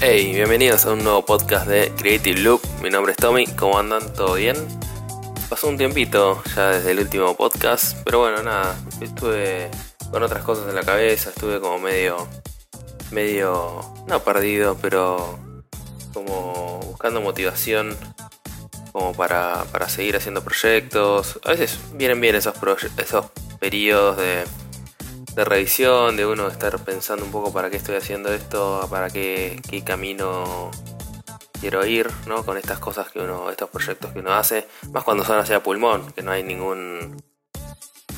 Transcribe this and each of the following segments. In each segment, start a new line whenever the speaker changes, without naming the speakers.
Hey, bienvenidos a un nuevo podcast de Creative Loop. Mi nombre es Tommy, ¿cómo andan? ¿Todo bien? Pasó un tiempito ya desde el último podcast, pero bueno, nada, estuve con otras cosas en la cabeza, estuve como medio, medio, no perdido, pero como buscando motivación como para, para seguir haciendo proyectos. A veces vienen bien esos, esos periodos de de revisión, de uno estar pensando un poco para qué estoy haciendo esto, para qué, qué camino quiero ir, ¿no? Con estas cosas que uno, estos proyectos que uno hace, más cuando son hacia pulmón, que no hay ningún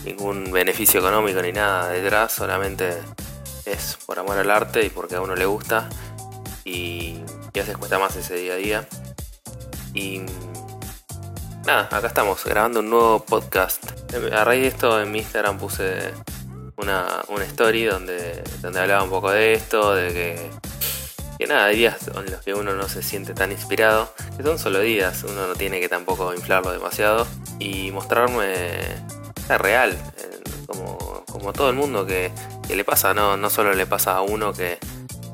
ningún beneficio económico ni nada detrás, solamente es por amor al arte y porque a uno le gusta y, y a cuesta más ese día a día. Y nada, acá estamos grabando un nuevo podcast. A raíz de esto en mi Instagram puse una, una story donde, donde hablaba un poco de esto, de que, que nada, hay días en los que uno no se siente tan inspirado, que son solo días, uno no tiene que tampoco inflarlo demasiado y mostrarme la real, como, como todo el mundo que, que, le pasa, no, no solo le pasa a uno que,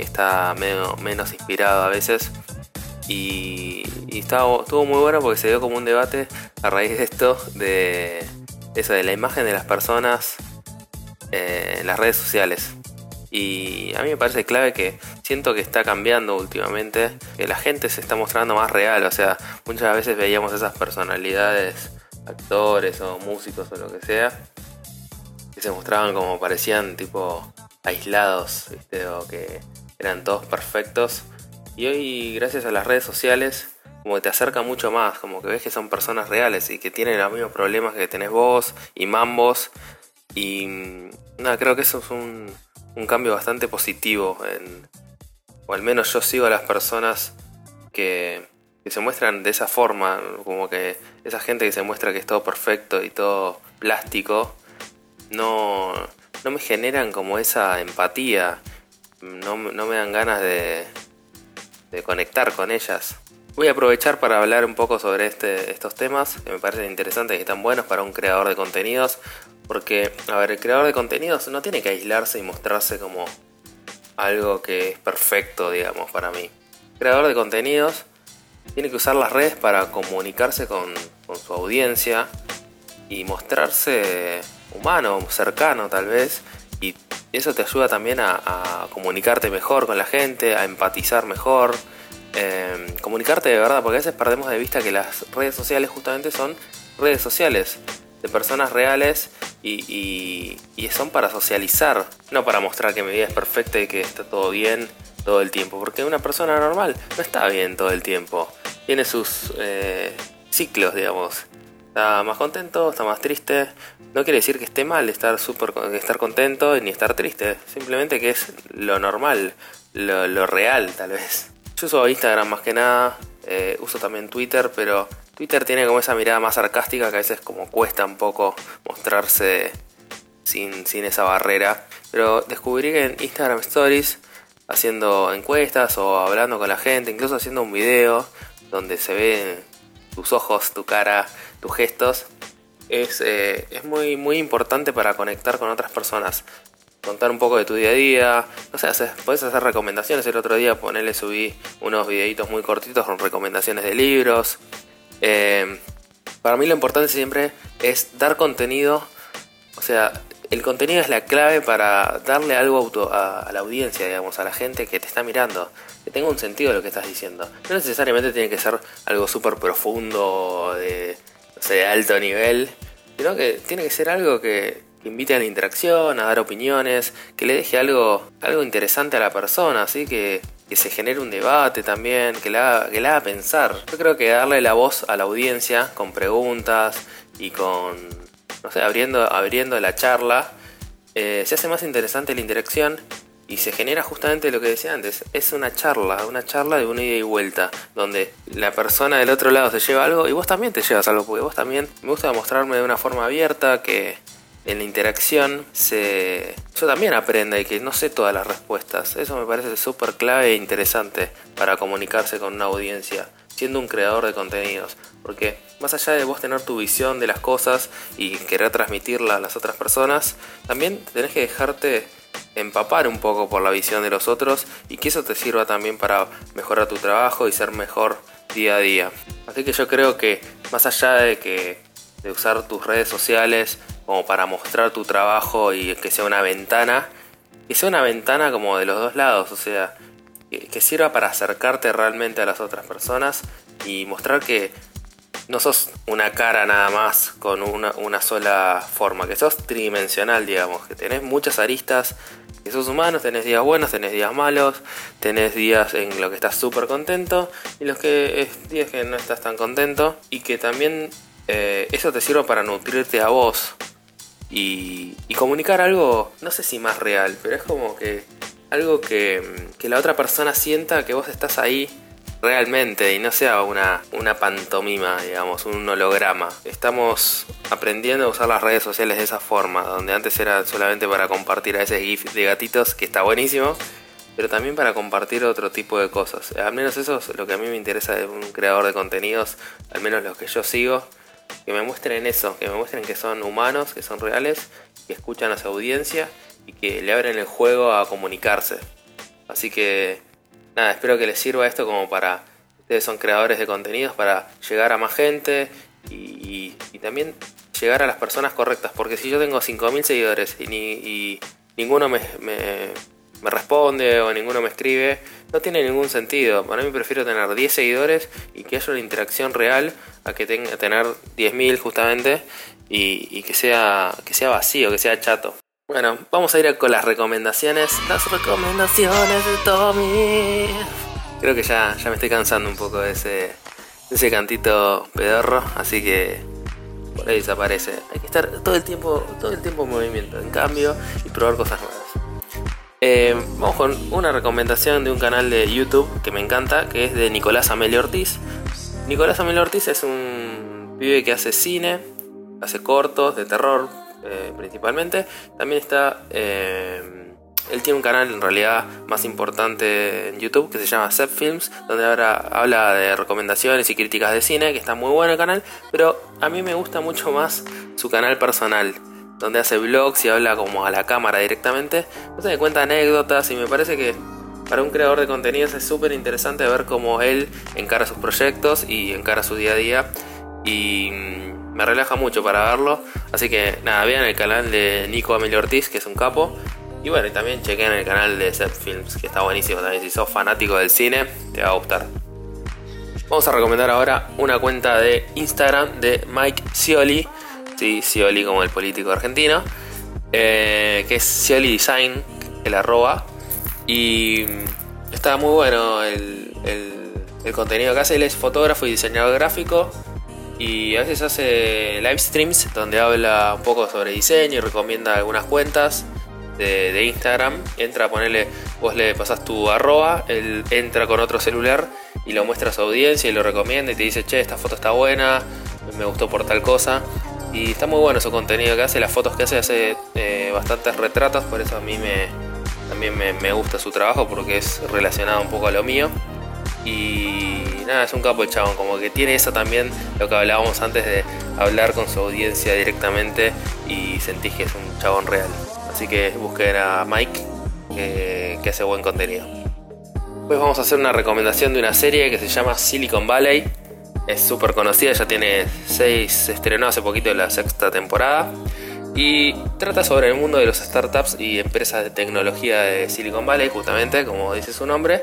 está menos, menos inspirado a veces. Y, estaba, estuvo muy bueno porque se dio como un debate a raíz de esto, de eso, de la imagen de las personas eh, en las redes sociales. Y a mí me parece clave que siento que está cambiando últimamente, que la gente se está mostrando más real, o sea, muchas veces veíamos esas personalidades, actores o músicos o lo que sea, que se mostraban como parecían tipo aislados, o que eran todos perfectos. Y hoy, gracias a las redes sociales, como que te acerca mucho más, como que ves que son personas reales y que tienen los mismos problemas que tenés vos y mambos y nada, creo que eso es un, cambio bastante positivo. En, o al menos yo sigo a las personas que, se muestran de esa forma, como que esa gente que se muestra que es todo perfecto y todo plástico, no, no me generan como esa empatía, no, no me dan ganas de, de conectar con ellas. Voy a aprovechar para hablar un poco sobre este, estos temas que me parecen interesantes y están buenos para un creador de contenidos porque, a ver, el creador de contenidos no tiene que aislarse y mostrarse como algo que es perfecto, digamos, para mí. El creador de contenidos tiene que usar las redes para comunicarse con, su audiencia y mostrarse humano, cercano tal vez. Y eso te ayuda también a, comunicarte mejor con la gente, a empatizar mejor. Eh, comunicarte de verdad, porque a veces perdemos de vista que las redes sociales justamente son redes sociales de personas reales y, son para socializar, no para mostrar que mi vida es perfecta y que está todo bien todo el tiempo, porque una persona normal no está bien todo el tiempo, tiene sus eh, ciclos, digamos. Está más contento, está más triste. No quiere decir que esté mal estar, super, estar contento ni estar triste, simplemente que es lo normal, lo, real tal vez. Yo uso Instagram más que nada, eh, uso también Twitter, pero Twitter tiene como esa mirada más sarcástica que a veces como cuesta un poco mostrarse sin, esa barrera. Pero descubrí que en Instagram Stories, haciendo encuestas o hablando con la gente, incluso haciendo un video donde se ven tus ojos, tu cara, tus gestos, es, eh, es muy, muy importante para conectar con otras personas. Contar un poco de tu día a día, no sé, puedes hacer recomendaciones. El otro día ponerle subí unos videitos muy cortitos con recomendaciones de libros, eh, para mí lo importante siempre es dar contenido, o sea, el contenido es la clave para darle algo a, la audiencia, digamos, a la gente que te está mirando, que tenga un sentido lo que estás diciendo. No necesariamente tiene que ser algo súper profundo, de, de alto nivel, sino que tiene que ser algo que, invite a la interacción, a dar opiniones, que le deje algo, algo interesante a la persona, así que que se genere un debate también, que la, que la haga pensar. Yo creo que darle la voz a la audiencia con preguntas y con, no sé, abriendo, abriendo la charla, eh, se hace más interesante la interacción y se genera justamente lo que decía antes, es una charla, una charla de una ida y vuelta, donde la persona del otro lado se lleva algo y vos también te llevas algo, porque vos también me gusta mostrarme de una forma abierta que en la interacción se yo también aprenda y que no sé todas las respuestas. Eso me parece súper clave e interesante para comunicarse con una audiencia. siendo un creador de contenidos. Porque más allá de vos tener tu visión de las cosas y querer transmitirla a las otras personas, también tenés que dejarte empapar un poco por la visión de los otros y que eso te sirva también para mejorar tu trabajo y ser mejor día a día. Así que yo creo que más allá de que de usar tus redes sociales como para mostrar tu trabajo y que sea una ventana, que sea una ventana como de los dos lados, o sea, que, sirva para acercarte realmente a las otras personas y mostrar que no sos una cara nada más con una, una, sola forma, que sos tridimensional, digamos, que tenés muchas aristas, que sos humano, tenés días buenos, tenés días malos, tenés días en los que estás súper contento y los que es días que no estás tan contento y que también eh, eso te sirva para nutrirte a vos y, y comunicar algo, no sé si más real, pero es como que algo que, la otra persona sienta que vos estás ahí realmente y no sea una, una pantomima, digamos, un holograma. Estamos aprendiendo a usar las redes sociales de esa forma, donde antes era solamente para compartir a ese GIF de gatitos, que está buenísimo, pero también para compartir otro tipo de cosas. Al menos eso es lo que a mí me interesa de un creador de contenidos, al menos los que yo sigo, que me muestren eso, que me muestren que son humanos, que son reales, que escuchan a su audiencia y que le abren el juego a comunicarse. Así que nada, espero que les sirva esto como para, ustedes son creadores de contenidos, para llegar a más gente y, también llegar a las personas correctas. Porque si yo tengo 5.000 seguidores y, y ninguno me, me, responde o ninguno me escribe, no tiene ningún sentido. Para mí prefiero tener 10 seguidores y que haya una interacción real a que tenga, tener 10.000 justamente y, y, que, sea, que sea vacío, que sea chato. Bueno, vamos a ir con las recomendaciones. Las recomendaciones de Tommy. Creo que ya, ya me estoy cansando un poco de ese, ese cantito pedorro, así que por ahí desaparece. Hay que estar todo el tiempo, todo el tiempo en movimiento, en cambio, y probar cosas nuevas. Eh, vamos con una recomendación de un canal de YouTube que me encanta, que es de Nicolás Amelio Ortiz. Nicolás Amelio Ortiz es un pibe que hace cine, hace cortos de terror, eh, principalmente. También está... Eh, él tiene un canal en realidad más importante en YouTube que se llama Set Films, donde ahora habla de recomendaciones y críticas de cine, que está muy bueno el canal, pero a mí me gusta mucho más su canal personal, donde hace vlogs y habla como a la cámara directamente, me cuenta anécdotas y me parece que para un creador de contenidos es súper interesante ver cómo él encara sus proyectos y encara su día a día y me relaja mucho para verlo. Así que nada, vean el canal de Nico Amelio Ortiz, que es un capo. Y bueno, también chequen el canal de Set Films, que está buenísimo también. Si sos fanático del cine, te va a gustar. Vamos a recomendar ahora una cuenta de Instagram de Mike Scioli. Sí, Scioli como el político argentino. Eh, que es Scioli Design, el arroba. Y está muy bueno el, el contenido que hace. Él es fotógrafo y diseñador gráfico y a veces hace live streams donde habla un poco sobre diseño y recomienda algunas cuentas de, Instagram. Entra a ponerle, vos le pasás tu arroba, él entra con otro celular y lo muestra a su audiencia y lo recomienda y te dice, che, esta foto está buena, me gustó por tal cosa. Y está muy bueno su contenido que hace, las fotos que hace, hace eh, bastantes retratos, por eso a mí me, también me, me gusta su trabajo porque es relacionado un poco a lo mío. Y nada, es un capo el chabón, como que tiene eso también, lo que hablábamos antes de hablar con su audiencia directamente y sentís que es un chabón real. Así que busquen a Mike, que, hace buen contenido. Pues vamos a hacer una recomendación de una serie que se llama Silicon Valley. Es súper conocida, ya tiene 6, se estrenó hace poquito la sexta temporada. Y trata sobre el mundo de los startups y empresas de tecnología de Silicon Valley, justamente, como dice su nombre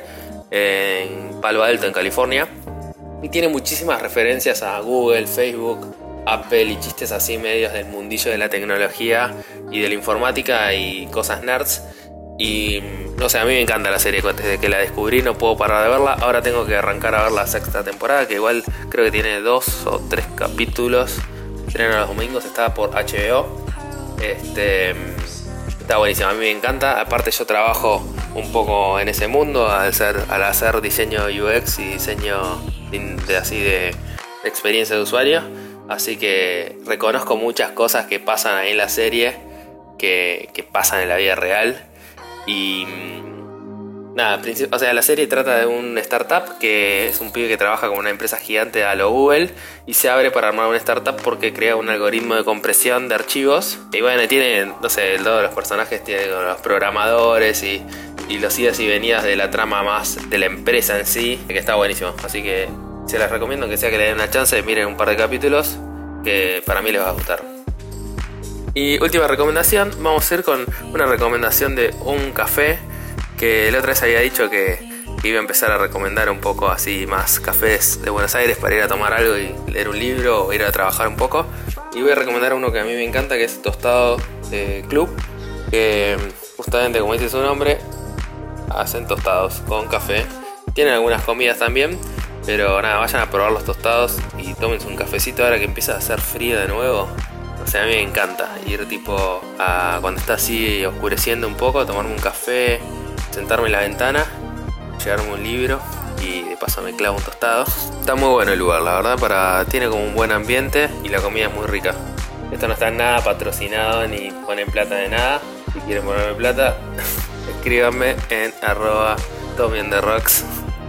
en Palo Alto, en California. Y tiene muchísimas referencias a Google, Facebook, Apple y chistes así medios del mundillo de la tecnología y de la informática y cosas nerds. Y no sé, a mí me encanta la serie. Desde que la descubrí no puedo parar de verla. Ahora tengo que arrancar a ver la sexta temporada, que igual creo que tiene dos o tres capítulos. Estrena los domingos, está por HBO. Este, está buenísimo, a mí me encanta. Aparte yo trabajo un poco en ese mundo al, al hacer diseño UX y diseño de, así de, experiencia de usuario. Así que reconozco muchas cosas que pasan ahí en la serie, que, pasan en la vida real. Y nada, o sea, la serie trata de un startup que es un pibe que trabaja con una empresa gigante a lo Google y se abre para armar una startup porque crea un algoritmo de compresión de archivos. Y bueno, tiene, no sé, todos los personajes, tiene los programadores y, y los idas y venidas de la trama más de la empresa en sí, que está buenísimo. Así que se les recomiendo que sea que le den una chance, miren un par de capítulos que para mí les va a gustar. Y última recomendación, vamos a ir con una recomendación de un café que la otra vez había dicho que iba a empezar a recomendar un poco así más cafés de Buenos Aires para ir a tomar algo y leer un libro o ir a trabajar un poco. Y voy a recomendar uno que a mí me encanta, que es Tostado Club, que justamente como dice su nombre, hacen tostados con café. Tienen algunas comidas también, pero nada, vayan a probar los tostados y tómense un cafecito ahora que empieza a hacer frío de nuevo. O sea, a mí me encanta ir tipo a cuando está así oscureciendo un poco, tomarme un café, sentarme en la ventana, llevarme un libro y de paso me clavo un tostado. Está muy bueno el lugar, la verdad, para tiene como un buen ambiente y la comida es muy rica. Esto no está nada patrocinado ni ponen plata de nada. Si quieren ponerme plata, escríbanme en arroba Rocks.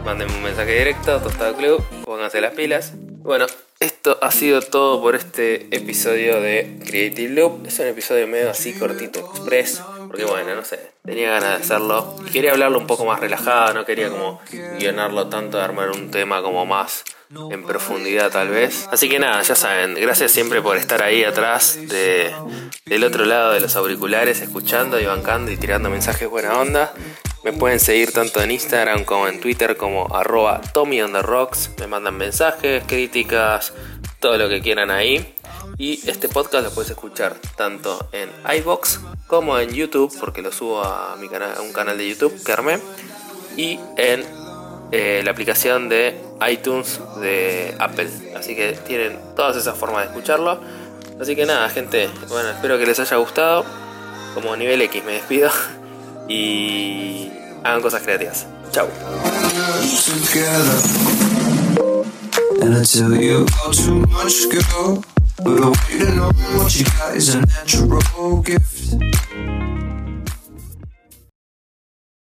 Mándenme un mensaje directo, Tostado Club, pónganse las pilas. Bueno, esto ha sido todo por este episodio de Creative Loop. Es un episodio medio así cortito, express. Porque bueno, no sé, tenía ganas de hacerlo. Quería hablarlo un poco más relajado, no quería como guionarlo tanto, de armar un tema como más en profundidad tal vez. Así que nada, ya saben, gracias siempre por estar ahí atrás de, del otro lado de los auriculares, escuchando y bancando y tirando mensajes buena onda. Me pueden seguir tanto en Instagram como en Twitter como arroba Tommy. Me mandan mensajes, críticas, todo lo que quieran ahí. Y este podcast lo puedes escuchar tanto en iBox como en YouTube, porque lo subo a, mi canal, a un canal de YouTube que armé. Y en eh, la aplicación de iTunes de Apple. Así que tienen todas esas formas de escucharlo. Así que nada, gente. Bueno, espero que les haya gustado. Como nivel X me despido. y hagan cosas creativas. Chao. And.